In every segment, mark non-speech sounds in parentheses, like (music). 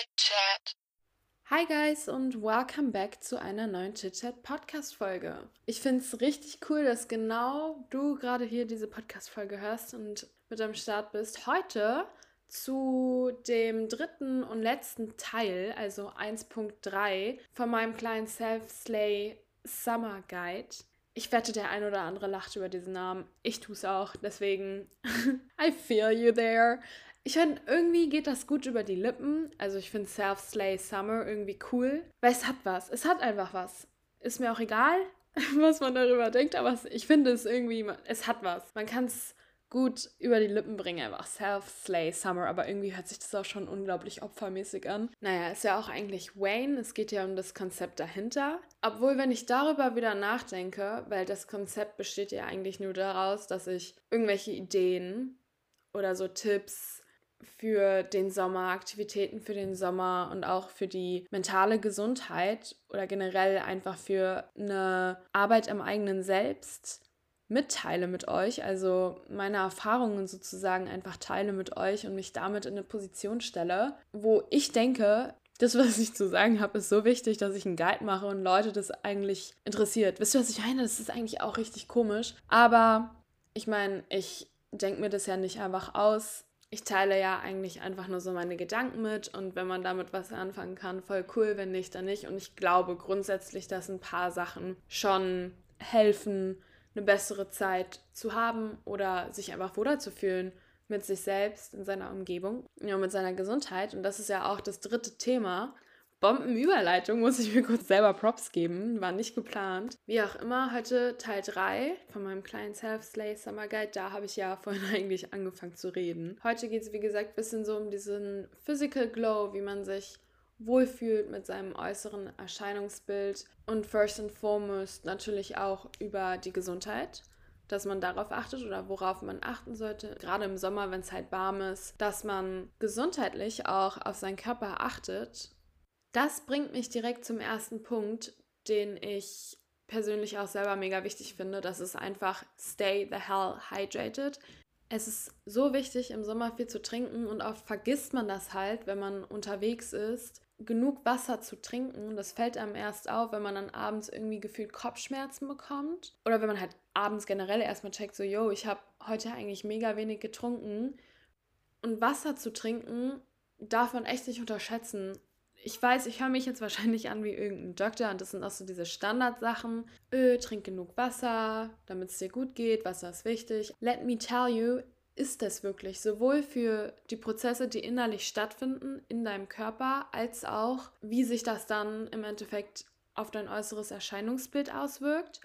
Chit Chat. Hi guys und welcome back zu einer neuen Chit Chat Podcast Folge. Ich finde es richtig cool, dass genau du gerade hier diese Podcast Folge hörst und mit am Start bist. Heute zu dem dritten und letzten Teil, also 1.3 von meinem kleinen Self-Slay Summer Guide. Ich wette, der ein oder andere lacht über diesen Namen. Ich tue es auch, deswegen (laughs) I feel you there. Ich finde, irgendwie geht das gut über die Lippen. Also ich finde Self-Slay Summer irgendwie cool, weil es hat was. Es hat einfach was. Ist mir auch egal, (laughs) was man darüber denkt, aber ich finde es irgendwie, es hat was. Man kann es gut über die Lippen bringen, einfach Self-Slay Summer, aber irgendwie hört sich das auch schon unglaublich opfermäßig an. Naja, ist ja auch eigentlich Wayne, es geht ja um das Konzept dahinter. Obwohl, wenn ich darüber wieder nachdenke, weil das Konzept besteht ja eigentlich nur daraus, dass ich irgendwelche Ideen oder so Tipps für den Sommer, Aktivitäten für den Sommer und auch für die mentale Gesundheit oder generell einfach für eine Arbeit am eigenen Selbst mitteile mit euch, also meine Erfahrungen sozusagen einfach teile mit euch und mich damit in eine Position stelle, wo ich denke, das, was ich zu sagen habe, ist so wichtig, dass ich einen Guide mache und Leute das eigentlich interessiert. Wisst ihr, was ich meine? Das ist eigentlich auch richtig komisch. Aber ich meine, ich denke mir das ja nicht einfach aus ich teile ja eigentlich einfach nur so meine Gedanken mit und wenn man damit was anfangen kann, voll cool, wenn nicht, dann nicht. Und ich glaube grundsätzlich, dass ein paar Sachen schon helfen, eine bessere Zeit zu haben oder sich einfach wohler zu fühlen mit sich selbst, in seiner Umgebung, ja, mit seiner Gesundheit. Und das ist ja auch das dritte Thema, Bombenüberleitung, muss ich mir kurz selber Props geben. War nicht geplant. Wie auch immer, heute Teil 3 von meinem kleinen Self-Slay Summer Guide. Da habe ich ja vorhin (laughs) eigentlich angefangen zu reden. Heute geht es, wie gesagt, ein bisschen so um diesen Physical Glow, wie man sich wohlfühlt mit seinem äußeren Erscheinungsbild und first and foremost natürlich auch über die Gesundheit dass man darauf achtet oder worauf man achten sollte, gerade im Sommer, wenn es halt warm ist, dass man gesundheitlich auch auf seinen Körper achtet das bringt mich direkt zum ersten Punkt, den ich persönlich auch selber mega wichtig finde. Das ist einfach stay the hell hydrated. Es ist so wichtig, im Sommer viel zu trinken und oft vergisst man das halt, wenn man unterwegs ist, genug Wasser zu trinken. Das fällt einem erst auf, wenn man dann abends irgendwie gefühlt Kopfschmerzen bekommt. Oder wenn man halt abends generell erstmal checkt, so, yo, ich habe heute eigentlich mega wenig getrunken. Und Wasser zu trinken darf man echt nicht unterschätzen ich weiß, ich höre mich jetzt wahrscheinlich an wie irgendein Doktor und das sind auch so diese Standardsachen. Öh, trink genug Wasser, damit es dir gut geht, Wasser ist wichtig. Let me tell you, ist das wirklich sowohl für die Prozesse, die innerlich stattfinden in deinem Körper, als auch, wie sich das dann im Endeffekt auf dein äußeres Erscheinungsbild auswirkt.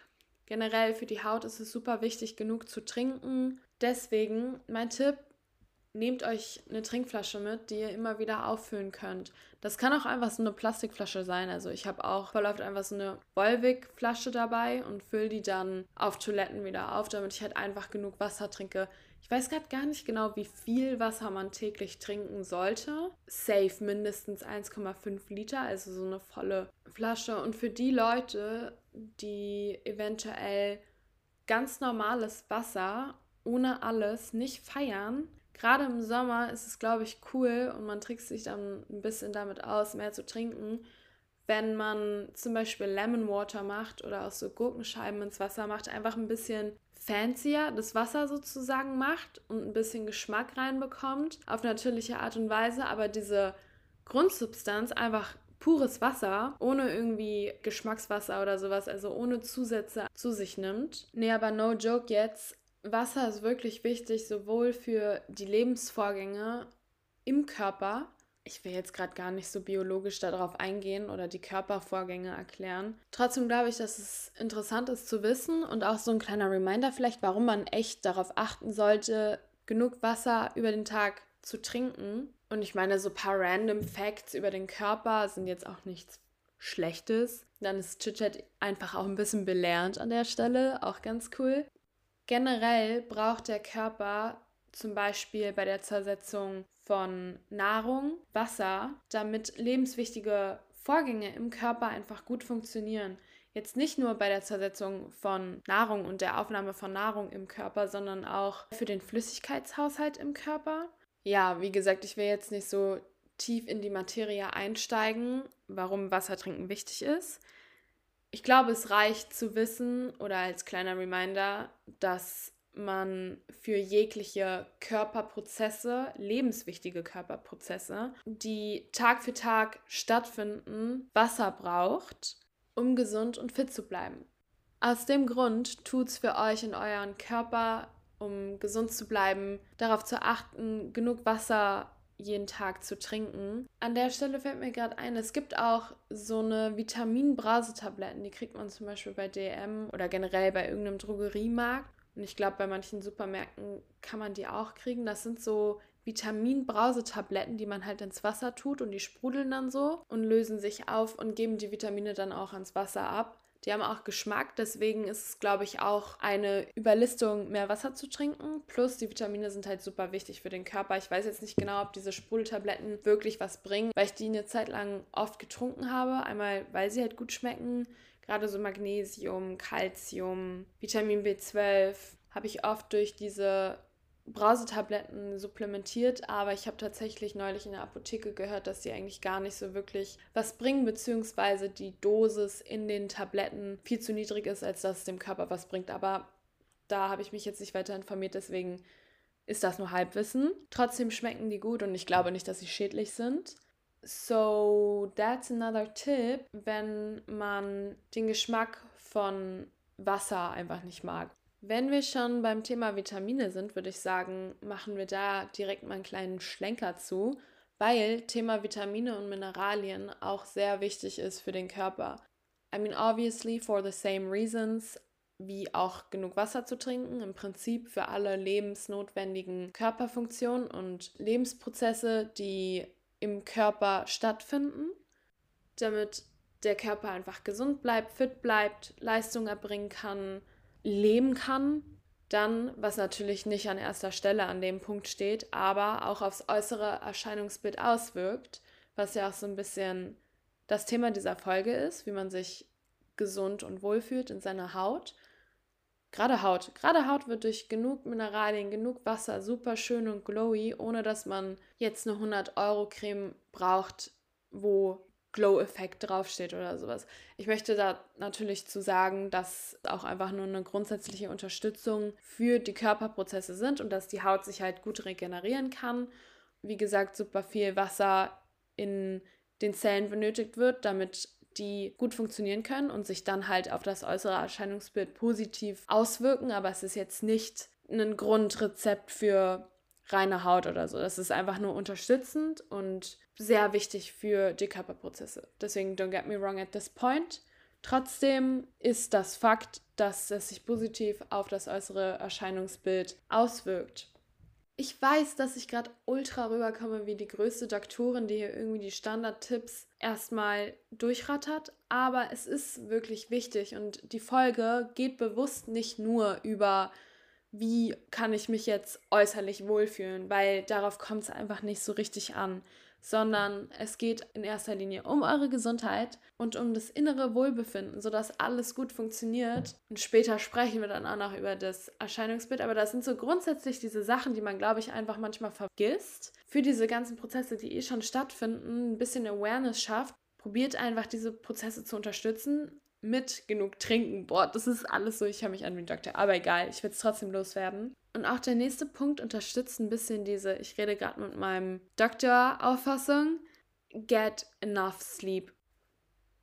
Generell für die Haut ist es super wichtig, genug zu trinken. Deswegen mein Tipp, nehmt euch eine Trinkflasche mit, die ihr immer wieder auffüllen könnt. Das kann auch einfach so eine Plastikflasche sein. Also ich habe auch voll oft einfach so eine Volvic-Flasche dabei und fülle die dann auf Toiletten wieder auf, damit ich halt einfach genug Wasser trinke. Ich weiß gerade gar nicht genau, wie viel Wasser man täglich trinken sollte. Safe mindestens 1,5 Liter, also so eine volle Flasche. Und für die Leute, die eventuell ganz normales Wasser ohne alles nicht feiern, gerade im Sommer ist es, glaube ich, cool und man trickst sich dann ein bisschen damit aus, mehr zu trinken, wenn man zum Beispiel Lemon Water macht oder auch so Gurkenscheiben ins Wasser macht, einfach ein bisschen fancier das Wasser sozusagen macht und ein bisschen Geschmack reinbekommt, auf natürliche Art und Weise, aber diese Grundsubstanz einfach pures Wasser, ohne irgendwie Geschmackswasser oder sowas, also ohne Zusätze zu sich nimmt. Nee, aber no joke jetzt, Wasser ist wirklich wichtig, sowohl für die Lebensvorgänge im Körper. Ich will jetzt gerade gar nicht so biologisch darauf eingehen oder die Körpervorgänge erklären. Trotzdem glaube ich, dass es interessant ist zu wissen und auch so ein kleiner Reminder vielleicht, warum man echt darauf achten sollte, genug Wasser über den Tag zu trinken. Und ich meine, so ein paar random Facts über den Körper sind jetzt auch nichts Schlechtes. Dann ist Chit-Chat einfach auch ein bisschen belehrend an der Stelle, auch ganz cool. Generell braucht der Körper zum Beispiel bei der Zersetzung von Nahrung Wasser, damit lebenswichtige Vorgänge im Körper einfach gut funktionieren. Jetzt nicht nur bei der Zersetzung von Nahrung und der Aufnahme von Nahrung im Körper, sondern auch für den Flüssigkeitshaushalt im Körper. Ja, wie gesagt, ich will jetzt nicht so tief in die Materie einsteigen, warum Wasser trinken wichtig ist. Ich glaube, es reicht zu wissen oder als kleiner Reminder, dass man für jegliche Körperprozesse, lebenswichtige Körperprozesse, die Tag für Tag stattfinden, Wasser braucht, um gesund und fit zu bleiben. Aus dem Grund tut es für euch in euren Körper, um gesund zu bleiben, darauf zu achten, genug Wasser jeden Tag zu trinken. An der Stelle fällt mir gerade ein, es gibt auch so eine Vitamin-Brase-Tabletten, die kriegt man zum Beispiel bei DM oder generell bei irgendeinem Drogeriemarkt. Und ich glaube, bei manchen Supermärkten kann man die auch kriegen. Das sind so Vitamin-Brause-Tabletten, die man halt ins Wasser tut und die sprudeln dann so und lösen sich auf und geben die Vitamine dann auch ans Wasser ab. Die haben auch Geschmack, deswegen ist es, glaube ich, auch eine Überlistung, mehr Wasser zu trinken. Plus die Vitamine sind halt super wichtig für den Körper. Ich weiß jetzt nicht genau, ob diese Sprudeltabletten wirklich was bringen, weil ich die eine Zeit lang oft getrunken habe. Einmal, weil sie halt gut schmecken. Gerade so Magnesium, Calcium, Vitamin B12 habe ich oft durch diese Brausetabletten supplementiert, aber ich habe tatsächlich neulich in der Apotheke gehört, dass sie eigentlich gar nicht so wirklich was bringen, beziehungsweise die Dosis in den Tabletten viel zu niedrig ist, als dass es dem Körper was bringt. Aber da habe ich mich jetzt nicht weiter informiert, deswegen ist das nur Halbwissen. Trotzdem schmecken die gut und ich glaube nicht, dass sie schädlich sind. So, that's another tip, wenn man den Geschmack von Wasser einfach nicht mag. Wenn wir schon beim Thema Vitamine sind, würde ich sagen, machen wir da direkt mal einen kleinen Schlenker zu, weil Thema Vitamine und Mineralien auch sehr wichtig ist für den Körper. I mean, obviously for the same reasons, wie auch genug Wasser zu trinken, im Prinzip für alle lebensnotwendigen Körperfunktionen und Lebensprozesse, die im Körper stattfinden, damit der Körper einfach gesund bleibt, fit bleibt, Leistung erbringen kann leben kann, dann, was natürlich nicht an erster Stelle an dem Punkt steht, aber auch aufs äußere Erscheinungsbild auswirkt, was ja auch so ein bisschen das Thema dieser Folge ist, wie man sich gesund und wohl fühlt in seiner Haut. Gerade Haut. Gerade Haut wird durch genug Mineralien, genug Wasser super schön und glowy, ohne dass man jetzt eine 100-Euro-Creme braucht, wo Glow-Effekt draufsteht oder sowas. Ich möchte da natürlich zu sagen, dass auch einfach nur eine grundsätzliche Unterstützung für die Körperprozesse sind und dass die Haut sich halt gut regenerieren kann. Wie gesagt, super viel Wasser in den Zellen benötigt wird, damit die gut funktionieren können und sich dann halt auf das äußere Erscheinungsbild positiv auswirken. Aber es ist jetzt nicht ein Grundrezept für reine Haut oder so. Das ist einfach nur unterstützend und sehr wichtig für die Körperprozesse. Deswegen, don't get me wrong at this point. Trotzdem ist das Fakt, dass es sich positiv auf das äußere Erscheinungsbild auswirkt. Ich weiß, dass ich gerade ultra rüberkomme wie die größte Doktorin, die hier irgendwie die Standardtipps erstmal durchrattert, aber es ist wirklich wichtig und die Folge geht bewusst nicht nur über wie kann ich mich jetzt äußerlich wohlfühlen, weil darauf kommt es einfach nicht so richtig an, sondern es geht in erster Linie um eure Gesundheit und um das innere Wohlbefinden, sodass alles gut funktioniert. Und später sprechen wir dann auch noch über das Erscheinungsbild, aber das sind so grundsätzlich diese Sachen, die man, glaube ich, einfach manchmal vergisst. Für diese ganzen Prozesse, die eh schon stattfinden, ein bisschen Awareness schafft. Probiert einfach diese Prozesse zu unterstützen mit genug trinken. Boah, das ist alles so, ich höre mich an wie ein Doktor. Aber egal, ich will es trotzdem loswerden. Und auch der nächste Punkt unterstützt ein bisschen diese, ich rede gerade mit meinem Doktor-Auffassung, get enough sleep.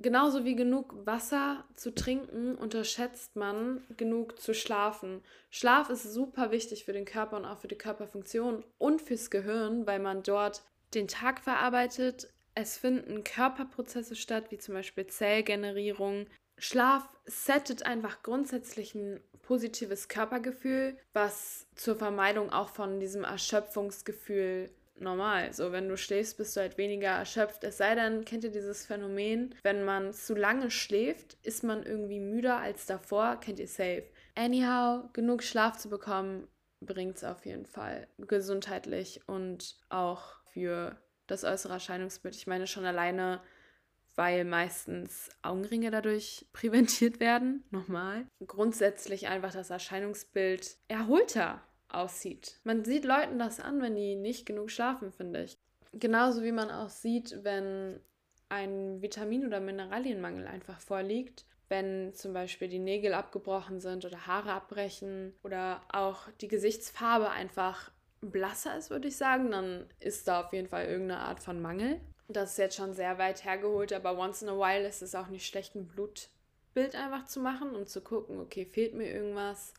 Genauso wie genug Wasser zu trinken, unterschätzt man genug zu schlafen. Schlaf ist super wichtig für den Körper und auch für die Körperfunktion und fürs Gehirn, weil man dort den Tag verarbeitet. Es finden Körperprozesse statt, wie zum Beispiel Zellgenerierung, Schlaf settet einfach grundsätzlich ein positives Körpergefühl, was zur Vermeidung auch von diesem Erschöpfungsgefühl normal. So, wenn du schläfst, bist du halt weniger erschöpft. Es sei denn, kennt ihr dieses Phänomen, wenn man zu lange schläft, ist man irgendwie müder als davor, kennt ihr safe. Anyhow, genug Schlaf zu bekommen, bringt es auf jeden Fall gesundheitlich und auch für das äußere Erscheinungsbild. Ich meine schon alleine weil meistens Augenringe dadurch (laughs) präventiert werden. Nochmal. Grundsätzlich einfach das Erscheinungsbild erholter aussieht. Man sieht Leuten das an, wenn die nicht genug schlafen, finde ich. Genauso wie man auch sieht, wenn ein Vitamin- oder Mineralienmangel einfach vorliegt, wenn zum Beispiel die Nägel abgebrochen sind oder Haare abbrechen oder auch die Gesichtsfarbe einfach blasser ist, würde ich sagen, dann ist da auf jeden Fall irgendeine Art von Mangel. Das ist jetzt schon sehr weit hergeholt, aber once in a while ist es auch nicht schlecht, ein Blutbild einfach zu machen und zu gucken, okay, fehlt mir irgendwas.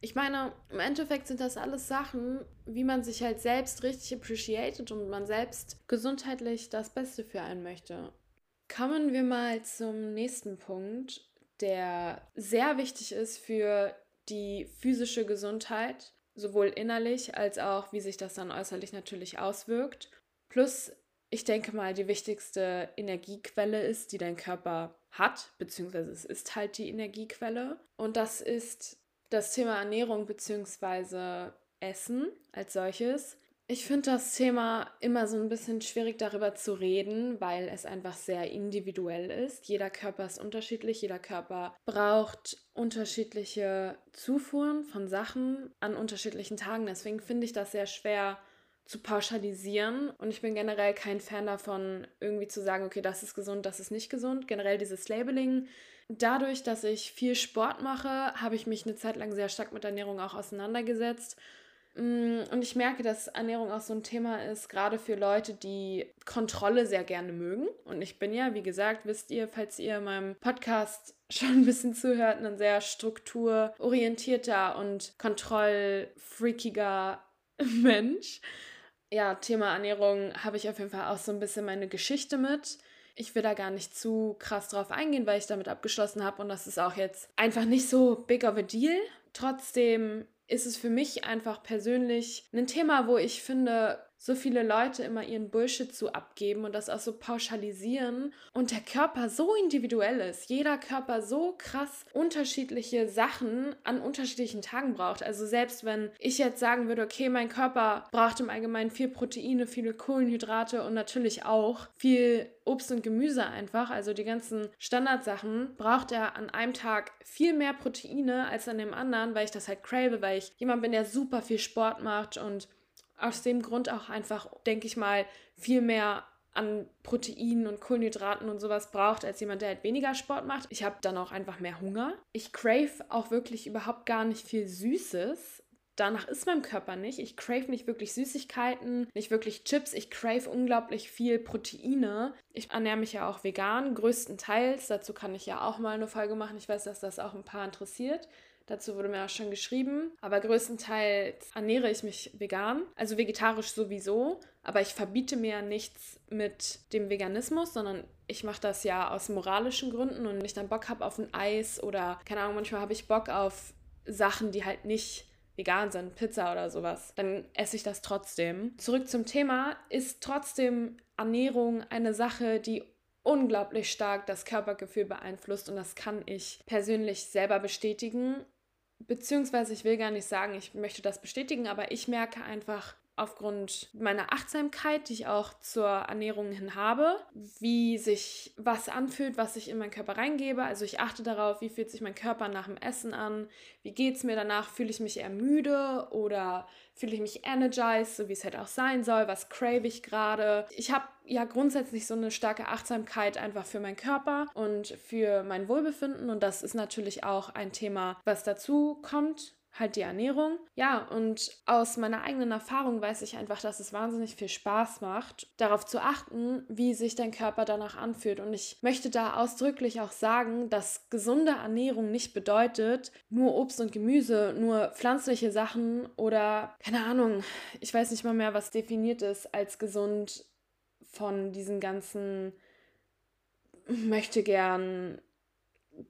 Ich meine, im Endeffekt sind das alles Sachen, wie man sich halt selbst richtig appreciated und man selbst gesundheitlich das Beste für einen möchte. Kommen wir mal zum nächsten Punkt, der sehr wichtig ist für die physische Gesundheit, sowohl innerlich als auch, wie sich das dann äußerlich natürlich auswirkt. Plus, ich denke mal, die wichtigste Energiequelle ist, die dein Körper hat, beziehungsweise es ist halt die Energiequelle. Und das ist das Thema Ernährung bzw. Essen als solches. Ich finde das Thema immer so ein bisschen schwierig darüber zu reden, weil es einfach sehr individuell ist. Jeder Körper ist unterschiedlich, jeder Körper braucht unterschiedliche Zufuhren von Sachen an unterschiedlichen Tagen. Deswegen finde ich das sehr schwer zu pauschalisieren. Und ich bin generell kein Fan davon, irgendwie zu sagen, okay, das ist gesund, das ist nicht gesund. Generell dieses Labeling dadurch, dass ich viel Sport mache, habe ich mich eine Zeit lang sehr stark mit Ernährung auch auseinandergesetzt. Mm, und ich merke, dass Ernährung auch so ein Thema ist, gerade für Leute, die Kontrolle sehr gerne mögen. Und ich bin ja, wie gesagt, wisst ihr, falls ihr meinem Podcast (laughs) schon ein bisschen zuhört, ein sehr strukturorientierter und kontrollfreakiger (laughs) Mensch. Ja, Thema Ernährung habe ich auf jeden Fall auch so ein bisschen meine Geschichte mit. Ich will da gar nicht zu krass drauf eingehen, weil ich damit abgeschlossen habe und das ist auch jetzt einfach nicht so big of a deal. Trotzdem ist es für mich einfach persönlich ein Thema, wo ich finde, so viele Leute immer ihren Bullshit zu abgeben und das auch so pauschalisieren und der Körper so individuell ist, jeder Körper so krass unterschiedliche Sachen an unterschiedlichen Tagen braucht. Also selbst wenn ich jetzt sagen würde, okay, mein Körper braucht im Allgemeinen viel Proteine, viele Kohlenhydrate und natürlich auch viel Obst und Gemüse einfach, also die ganzen Standardsachen, braucht er an einem Tag viel mehr Proteine als an dem anderen, weil ich das halt crave, weil ich jemand bin, der super viel Sport macht und aus dem Grund auch einfach, denke ich mal, viel mehr an Proteinen und Kohlenhydraten und sowas braucht, als jemand, der halt weniger Sport macht. Ich habe dann auch einfach mehr Hunger. Ich crave auch wirklich überhaupt gar nicht viel Süßes. Danach ist mein Körper nicht. Ich crave nicht wirklich Süßigkeiten, nicht wirklich Chips. Ich crave unglaublich viel Proteine. Ich ernähre mich ja auch vegan, größtenteils. Dazu kann ich ja auch mal eine Folge machen. Ich weiß, dass das auch ein paar interessiert. Dazu wurde mir auch schon geschrieben. Aber größtenteils ernähre ich mich vegan, also vegetarisch sowieso. Aber ich verbiete mir nichts mit dem Veganismus, sondern ich mache das ja aus moralischen Gründen und wenn ich dann Bock habe auf ein Eis oder keine Ahnung, manchmal habe ich Bock auf Sachen, die halt nicht vegan sind, Pizza oder sowas, dann esse ich das trotzdem. Zurück zum Thema, ist trotzdem Ernährung eine Sache, die unglaublich stark das Körpergefühl beeinflusst und das kann ich persönlich selber bestätigen beziehungsweise ich will gar nicht sagen, ich möchte das bestätigen, aber ich merke einfach aufgrund meiner Achtsamkeit, die ich auch zur Ernährung hin habe, wie sich was anfühlt, was ich in meinen Körper reingebe. Also ich achte darauf, wie fühlt sich mein Körper nach dem Essen an, wie geht es mir danach, fühle ich mich eher müde oder fühle ich mich energized, so wie es halt auch sein soll, was crave ich gerade. Ich habe ja grundsätzlich so eine starke Achtsamkeit einfach für meinen Körper und für mein Wohlbefinden und das ist natürlich auch ein Thema, was dazu kommt halt die Ernährung. Ja, und aus meiner eigenen Erfahrung weiß ich einfach, dass es wahnsinnig viel Spaß macht, darauf zu achten, wie sich dein Körper danach anfühlt. Und ich möchte da ausdrücklich auch sagen, dass gesunde Ernährung nicht bedeutet, nur Obst und Gemüse, nur pflanzliche Sachen oder keine Ahnung, ich weiß nicht mal mehr, was definiert ist als gesund von diesen ganzen möchte gern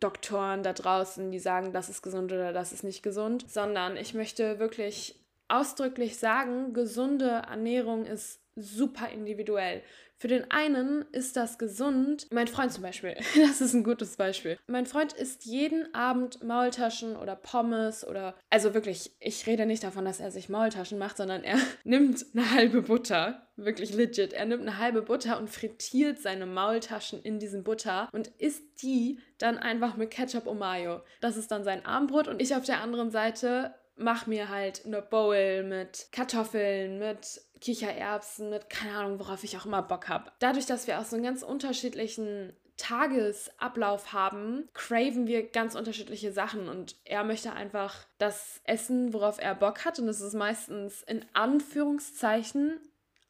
Doktoren da draußen, die sagen, das ist gesund oder das ist nicht gesund, sondern ich möchte wirklich ausdrücklich sagen, gesunde Ernährung ist super individuell. Für den einen ist das gesund. Mein Freund zum Beispiel, (laughs) das ist ein gutes Beispiel. Mein Freund isst jeden Abend Maultaschen oder Pommes oder, also wirklich, ich rede nicht davon, dass er sich Maultaschen macht, sondern er (laughs) nimmt eine halbe Butter, wirklich legit. Er nimmt eine halbe Butter und frittiert seine Maultaschen in diesem Butter und isst die dann einfach mit Ketchup und Mayo. Das ist dann sein Abendbrot und ich auf der anderen Seite mach mir halt eine Bowl mit Kartoffeln, mit Kichererbsen, mit keine Ahnung, worauf ich auch immer Bock habe. Dadurch, dass wir auch so einen ganz unterschiedlichen Tagesablauf haben, craven wir ganz unterschiedliche Sachen und er möchte einfach das essen, worauf er Bock hat und das ist meistens in Anführungszeichen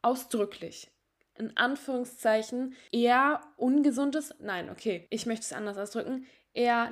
ausdrücklich. In Anführungszeichen eher ungesundes, nein, okay, ich möchte es anders ausdrücken, eher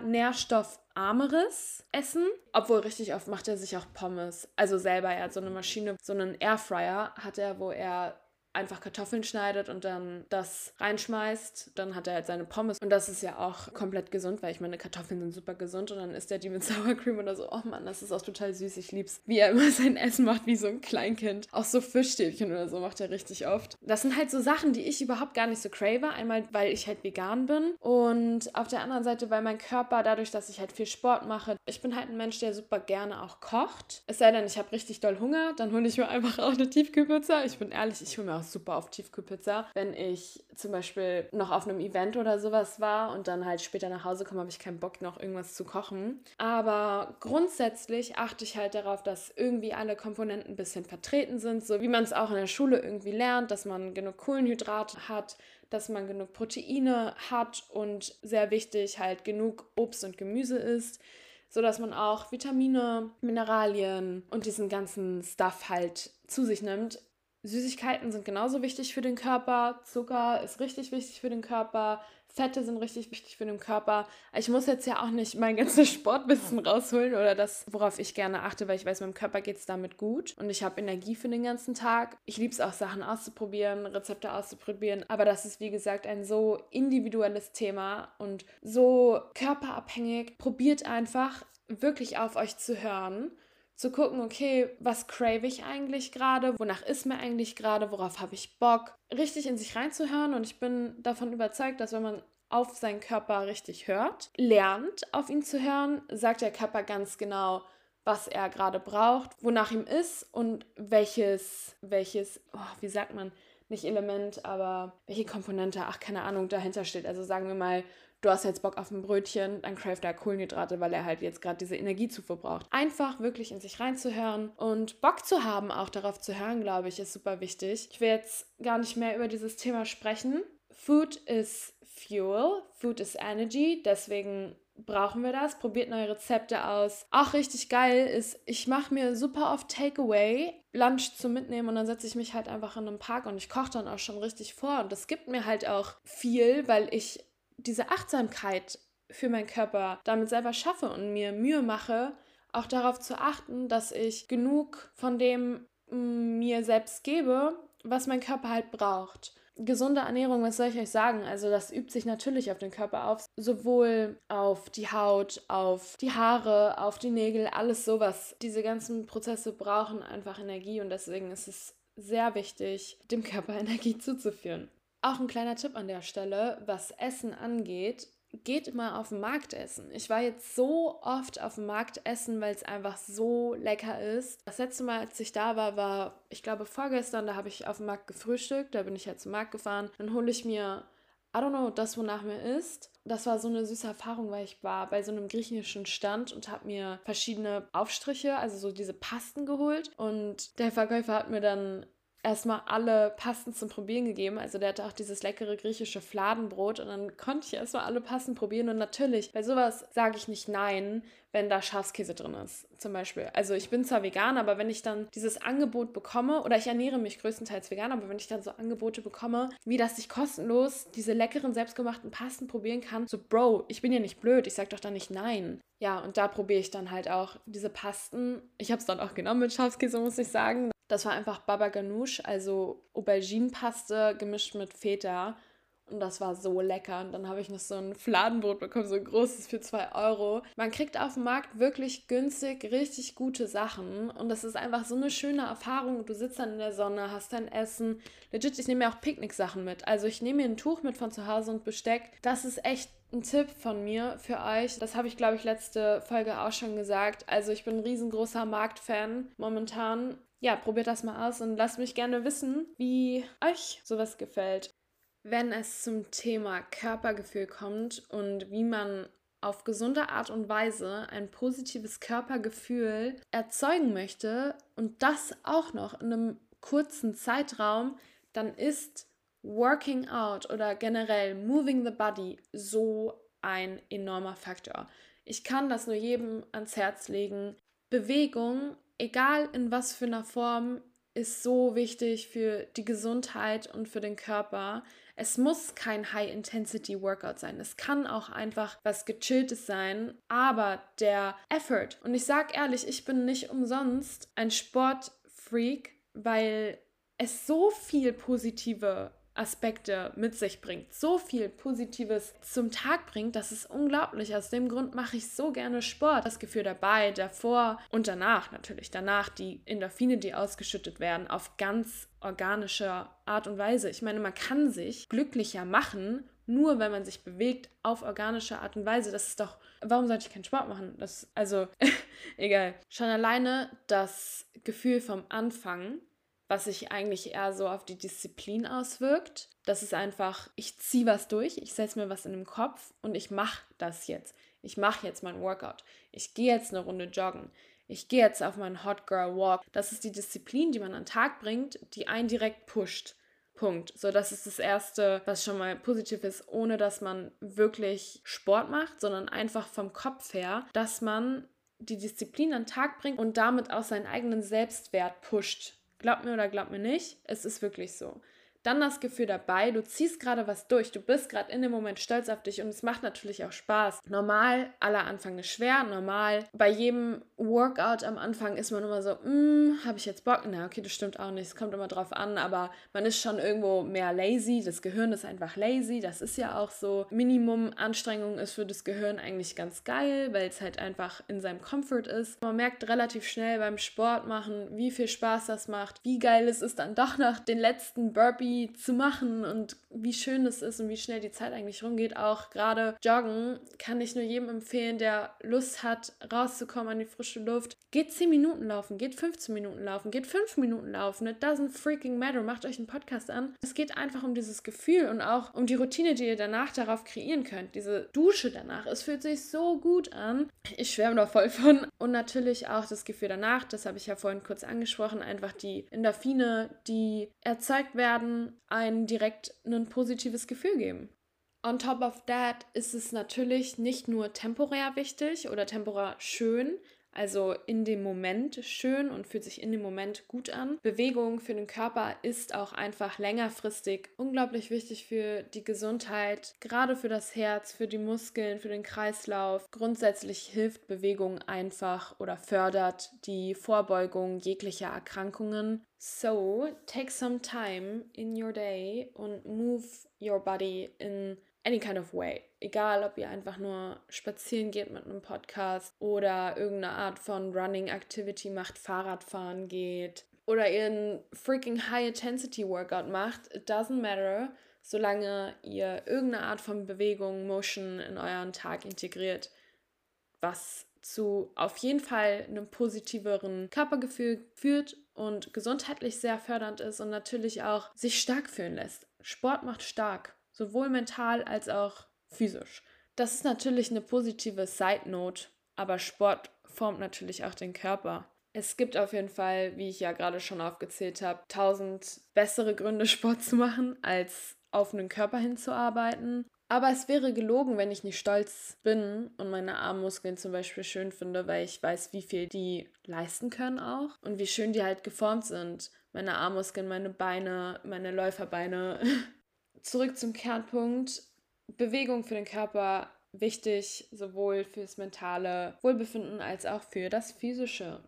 nährstoffarmeres Essen. Obwohl richtig oft macht er sich auch Pommes. Also selber, er hat so eine Maschine, so einen Airfryer hat er, wo er einfach Kartoffeln schneidet und dann das reinschmeißt, dann hat er halt seine Pommes. Und das ist ja auch komplett gesund, weil ich meine, Kartoffeln sind super gesund und dann isst er die mit (laughs) Sour Cream oder so. Oh Mann, das ist auch total süß. Ich lieb's, wie er immer (laughs) sein Essen macht, wie so ein Kleinkind. Auch so Fischstäbchen oder so macht er richtig oft. Das sind halt so Sachen, die ich überhaupt gar nicht so crave. Einmal, weil ich halt vegan bin und auf der anderen Seite, weil mein Körper dadurch, dass ich halt viel Sport mache, ich bin halt ein Mensch, der super gerne auch kocht. Es sei denn, ich habe richtig doll Hunger, dann hole ich mir einfach auch eine Tiefkühlpizza. Ich bin ehrlich, ich hole mir auch super auf Tiefkühlpizza. Wenn ich zum Beispiel noch auf einem Event oder sowas war und dann halt später nach Hause komme, habe ich keinen Bock, noch irgendwas zu kochen. Aber grundsätzlich achte ich halt darauf, dass irgendwie alle Komponenten ein bisschen vertreten sind, so wie man es auch in der Schule irgendwie lernt, dass man genug Kohlenhydrate hat, dass man genug Proteine hat und sehr wichtig halt genug Obst und Gemüse isst so dass man auch Vitamine, Mineralien und diesen ganzen Stuff halt zu sich nimmt. Süßigkeiten sind genauso wichtig für den Körper, Zucker ist richtig wichtig für den Körper, Fette sind richtig wichtig für den Körper. Ich muss jetzt ja auch nicht mein ganzes (laughs) Sportwissen rausholen oder das, worauf ich gerne achte, weil ich weiß, meinem Körper geht es damit gut und ich habe Energie für den ganzen Tag. Ich liebe es auch, Sachen auszuprobieren, Rezepte auszuprobieren, aber das ist, wie gesagt, ein so individuelles Thema und so körperabhängig. Probiert einfach wirklich auf euch zu hören zu gucken, okay, was crave ich eigentlich gerade, wonach ist mir eigentlich gerade, worauf habe ich Bock, richtig in sich reinzuhören. Und ich bin davon überzeugt, dass wenn man auf seinen Körper richtig hört, lernt auf ihn zu hören, sagt der Körper ganz genau, was er gerade braucht, wonach ihm ist und welches, welches, oh, wie sagt man, nicht Element, aber welche Komponente, ach keine Ahnung, dahinter steht. Also sagen wir mal, du hast jetzt Bock auf ein Brötchen, dann craft er Kohlenhydrate, weil er halt jetzt gerade diese Energiezufuhr braucht. Einfach wirklich in sich reinzuhören und Bock zu haben, auch darauf zu hören, glaube ich, ist super wichtig. Ich will jetzt gar nicht mehr über dieses Thema sprechen. Food is Fuel, Food is Energy, deswegen brauchen wir das. Probiert neue Rezepte aus. Auch richtig geil ist, ich mache mir super oft Takeaway, Lunch zum Mitnehmen und dann setze ich mich halt einfach in einem Park und ich koche dann auch schon richtig vor. Und das gibt mir halt auch viel, weil ich diese Achtsamkeit für meinen Körper damit selber schaffe und mir Mühe mache, auch darauf zu achten, dass ich genug von dem mm, mir selbst gebe, was mein Körper halt braucht. Gesunde Ernährung, was soll ich euch sagen? Also das übt sich natürlich auf den Körper auf, sowohl auf die Haut, auf die Haare, auf die Nägel, alles sowas. Diese ganzen Prozesse brauchen einfach Energie und deswegen ist es sehr wichtig, dem Körper (laughs) Energie zuzuführen. Auch ein kleiner Tipp an der Stelle, was Essen angeht, geht immer auf den Markt essen. Ich war jetzt so oft auf dem Markt essen, weil es einfach so lecker ist. Das letzte Mal, als ich da war, war, ich glaube, vorgestern, da habe ich auf dem Markt gefrühstückt, da bin ich halt zum Markt gefahren. Dann hole ich mir, I don't know, das, wonach mir ist. Das war so eine süße Erfahrung, weil ich war bei so einem griechischen Stand und habe mir verschiedene Aufstriche, also so diese Pasten geholt. Und der Verkäufer hat mir dann erstmal alle Pasten zum Probieren gegeben. Also der hatte auch dieses leckere griechische Fladenbrot und dann konnte ich erstmal alle Pasten probieren. Und natürlich, bei sowas sage ich nicht nein, wenn da Schafskäse drin ist, zum Beispiel. Also ich bin zwar vegan, aber wenn ich dann dieses Angebot bekomme, oder ich ernähre mich größtenteils vegan, aber wenn ich dann so Angebote bekomme, wie dass ich kostenlos diese leckeren, selbstgemachten Pasten probieren kann, so Bro, ich bin ja nicht blöd, ich sag doch dann nicht nein. Ja, und da probiere ich dann halt auch diese Pasten. Ich habe es dann auch genommen mit Schafskäse, muss ich sagen. Das war einfach Baba Ganoush, also Auberginenpaste gemischt mit Feta. Und das war so lecker. Und dann habe ich noch so ein Fladenbrot bekommen, so ein großes für 2 Euro. Man kriegt auf dem Markt wirklich günstig richtig gute Sachen. Und das ist einfach so eine schöne Erfahrung. Du sitzt dann in der Sonne, hast dein Essen. Legit, ich nehme mir auch Picknicksachen mit. Also ich nehme mir ein Tuch mit von zu Hause und Besteck. Das ist echt ein Tipp von mir für euch. Das habe ich, glaube ich, letzte Folge auch schon gesagt. Also ich bin ein riesengroßer Marktfan momentan ja, probiert das mal aus und lasst mich gerne wissen, wie euch sowas gefällt. Wenn es zum Thema Körpergefühl kommt und wie man auf gesunde Art und Weise ein positives Körpergefühl erzeugen möchte und das auch noch in einem kurzen Zeitraum, dann ist Working Out oder generell Moving the Body so ein enormer Faktor. Ich kann das nur jedem ans Herz legen. Bewegung, egal in was für einer Form, ist so wichtig für die Gesundheit und für den Körper. Es muss kein High-Intensity-Workout sein. Es kann auch einfach was Gechilltes sein. Aber der Effort, und ich sag ehrlich, ich bin nicht umsonst ein Sportfreak, weil es so viel positive Aspekte mit sich bringt, so viel Positives zum Tag bringt, das ist unglaublich. Aus dem Grund mache ich so gerne Sport. Das Gefühl dabei, davor und danach natürlich. Danach die Endorphine, die ausgeschüttet werden, auf ganz organische Art und Weise. Ich meine, man kann sich glücklicher machen, nur wenn man sich bewegt auf organische Art und Weise. Das ist doch, warum sollte ich keinen Sport machen? Das, also, (laughs) egal. Schon alleine das Gefühl vom Anfang was sich eigentlich eher so auf die Disziplin auswirkt. Das ist einfach, ich ziehe was durch, ich setze mir was in den Kopf und ich mache das jetzt. Ich mache jetzt mein Workout. Ich gehe jetzt eine Runde joggen. Ich gehe jetzt auf meinen Hot Girl Walk. Das ist die Disziplin, die man an den Tag bringt, die einen direkt pusht. Punkt. So, das ist das Erste, was schon mal positiv ist, ohne dass man wirklich Sport macht, sondern einfach vom Kopf her, dass man die Disziplin an den Tag bringt und damit auch seinen eigenen Selbstwert pusht. Glaub mir oder glaub mir nicht, es ist wirklich so dann das Gefühl dabei, du ziehst gerade was durch, du bist gerade in dem Moment stolz auf dich und es macht natürlich auch Spaß. Normal, aller Anfang ist schwer, normal. Bei jedem Workout am Anfang ist man immer so, mm, habe ich jetzt Bock? Na, okay, das stimmt auch nicht, es kommt immer drauf an, aber man ist schon irgendwo mehr lazy, das Gehirn ist einfach lazy, das ist ja auch so. Minimum Anstrengung ist für das Gehirn eigentlich ganz geil, weil es halt einfach in seinem Comfort ist. Man merkt relativ schnell beim Sport machen, wie viel Spaß das macht, wie geil es ist dann doch nach den letzten Burpee zu machen und wie schön es ist und wie schnell die Zeit eigentlich rumgeht. Auch gerade Joggen kann ich nur jedem empfehlen, der Lust hat, rauszukommen an die frische Luft. Geht 10 Minuten laufen, geht 15 Minuten laufen, geht 5 Minuten laufen. It doesn't freaking matter. Macht euch einen Podcast an. Es geht einfach um dieses Gefühl und auch um die Routine, die ihr danach darauf kreieren könnt. Diese Dusche danach. Es fühlt sich so gut an. Ich schwärme da voll von. Und natürlich auch das Gefühl danach, das habe ich ja vorhin kurz angesprochen, einfach die Endorphine, die erzeugt werden, ein direkt ein positives Gefühl geben. On top of that ist es natürlich nicht nur temporär wichtig oder temporär schön, also in dem Moment schön und fühlt sich in dem Moment gut an. Bewegung für den Körper ist auch einfach längerfristig unglaublich wichtig für die Gesundheit, gerade für das Herz, für die Muskeln, für den Kreislauf. Grundsätzlich hilft Bewegung einfach oder fördert die Vorbeugung jeglicher Erkrankungen. So, take some time in your day and move your body in any kind of way. Egal, ob ihr einfach nur spazieren geht mit einem Podcast oder irgendeine Art von Running Activity macht, Fahrradfahren geht oder ihr einen freaking High Intensity Workout macht, it doesn't matter, solange ihr irgendeine Art von Bewegung, Motion in euren Tag integriert, was zu auf jeden Fall einem positiveren Körpergefühl führt und gesundheitlich sehr fördernd ist und natürlich auch sich stark fühlen lässt. Sport macht stark sowohl mental als auch physisch. Das ist natürlich eine positive Side Note, aber Sport formt natürlich auch den Körper. Es gibt auf jeden Fall, wie ich ja gerade schon aufgezählt habe, tausend bessere Gründe, (laughs) Sport zu machen, als auf einen Körper hinzuarbeiten. Aber es wäre gelogen, wenn ich nicht stolz bin und meine Armmuskeln zum Beispiel schön finde, weil ich weiß, wie viel die leisten können auch und wie schön die halt geformt sind. Meine Armmuskeln, meine Beine, meine Läuferbeine, (laughs) zurück zum Kernpunkt. Bewegung für den Körper wichtig, sowohl fürs mentale Wohlbefinden als auch für das physische.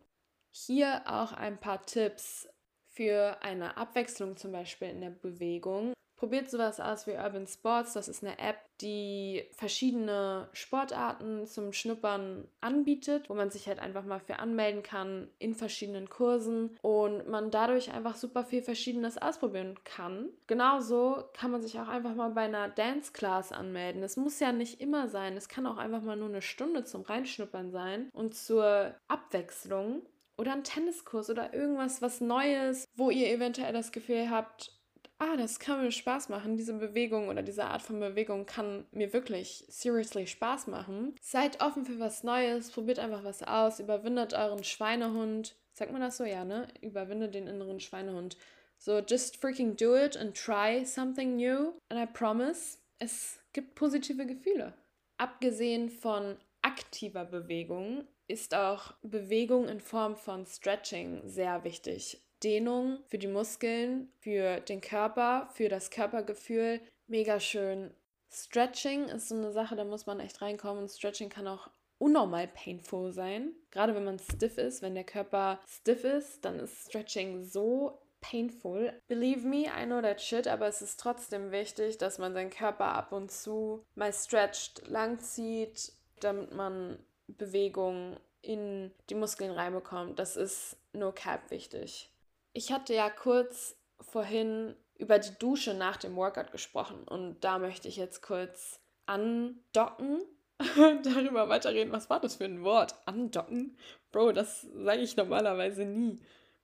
Hier auch ein paar Tipps für eine Abwechslung zum Beispiel in der Bewegung. Probiert sowas aus wie Urban Sports. Das ist eine App, die verschiedene Sportarten zum Schnuppern anbietet, wo man sich halt einfach mal für anmelden kann in verschiedenen Kursen und man dadurch einfach super viel Verschiedenes ausprobieren kann. Genauso kann man sich auch einfach mal bei einer Dance Class anmelden. Es muss ja nicht immer sein. Es kann auch einfach mal nur eine Stunde zum Reinschnuppern sein und zur Abwechslung oder ein Tenniskurs oder irgendwas, was Neues, wo ihr eventuell das Gefühl habt, ah, das kann mir Spaß machen, diese Bewegung oder diese Art von Bewegung kann mir wirklich seriously Spaß machen. Seid offen für was Neues, probiert einfach was aus, überwindet euren Schweinehund. Sagt man das so? Ja, ne? Überwindet den inneren Schweinehund. So, just freaking do it and try something new. And I promise, es gibt positive Gefühle. Abgesehen von aktiver Bewegung ist auch Bewegung in Form von Stretching sehr wichtig. Dehnung für die Muskeln, für den Körper, für das Körpergefühl. Mega schön. Stretching ist so eine Sache, da muss man echt reinkommen. Und Stretching kann auch unnormal painful sein. Gerade wenn man stiff ist, wenn der Körper stiff ist, dann ist Stretching so painful. Believe me, I know that shit, aber es ist trotzdem wichtig, dass man seinen Körper ab und zu mal stretcht, langzieht, damit man Bewegung in die Muskeln reinbekommt. Das ist no cap wichtig. Ich hatte ja kurz vorhin über die Dusche nach dem Workout gesprochen und da möchte ich jetzt kurz andocken, (laughs) darüber weiterreden. Was war das für ein Wort? Andocken? Bro, das sage ich normalerweise nie.